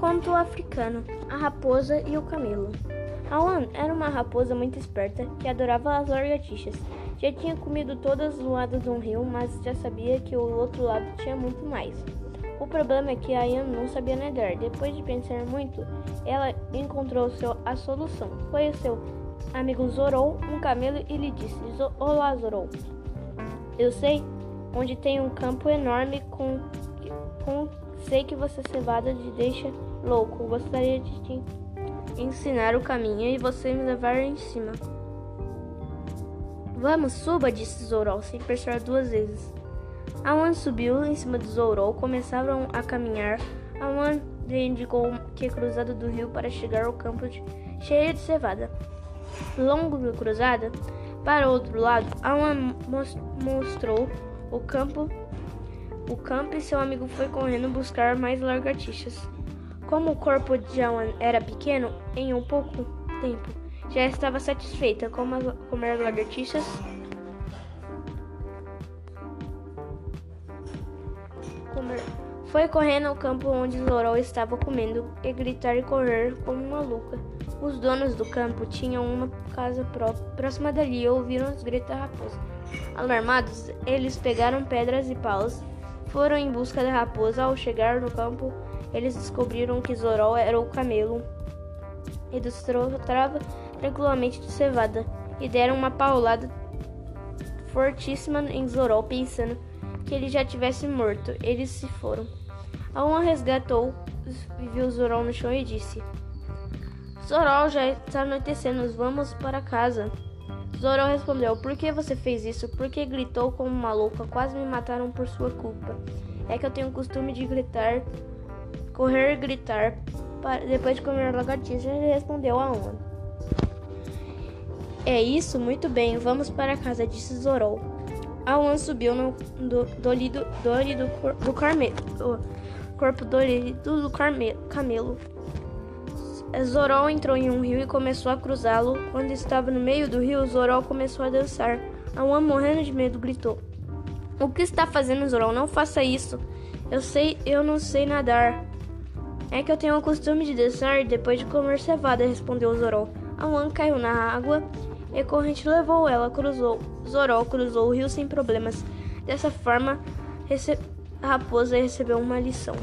Moicano, a raposa e o camelo. Alan era uma raposa muito esperta que adorava as lagartixas. Já tinha comido todas do lado de um rio, mas já sabia que o outro lado tinha muito mais. O problema é que a Ian não sabia nadar. Depois de pensar muito, ela encontrou seu, a solução. Seu amigo Zorou, um camelo, e lhe disse: Olá, Zorou. Eu sei onde tem um campo enorme com sei que você cevada te deixa louco. Gostaria de te ensinar o caminho e você me levar em cima. Vamos, suba, disse Zorou, sem pensar duas vezes. Awan subiu em cima de Zorou, começaram a caminhar. Awan lhe indicou que cruzada do rio para chegar ao campo de, cheio de cevada. Longo da cruzada, para o outro lado, Awan mostrou o campo, o campo e seu amigo foi correndo buscar mais lagartixas. Como o corpo de Awan era pequeno, em um pouco tempo já estava satisfeita com comer lagartixas comer. Foi correr ao campo onde Zorol estava comendo e gritar e correr como maluca. Os donos do campo tinham uma casa próxima dali e ouviram os gritos da raposa. Alarmados, eles pegaram pedras e paus, foram em busca da raposa. Ao chegar no campo, eles descobriram que Zorol era o camelo e destrava tranquilamente de cevada e deram uma paulada fortíssima em Zorol, pensando que ele já tivesse morto. Eles se foram. Aon resgatou e viu Zorol no chão e disse: Zorol, já está anoitecendo, vamos para casa. Zorol respondeu: Por que você fez isso? Porque gritou como uma louca. Quase me mataram por sua culpa. É que eu tenho o costume de gritar, correr e gritar. Depois de comer lagartixa, ele respondeu a Ona. É isso? Muito bem, vamos para casa, disse Zorol. Alan subiu no do, dolido, dolido cor, do carmelo, corpo dolido do carme, camelo. Zorol entrou em um rio e começou a cruzá-lo. Quando estava no meio do rio, Zorol começou a dançar. Alan, morrendo de medo, gritou: O que está fazendo, Zorol? Não faça isso. Eu sei, eu não sei nadar. É que eu tenho o costume de dançar depois de comer cevada, respondeu Zorol. Alan caiu na água e a corrente levou ela, cruzou. Zorol cruzou o rio sem problemas. Dessa forma, a raposa recebeu uma lição.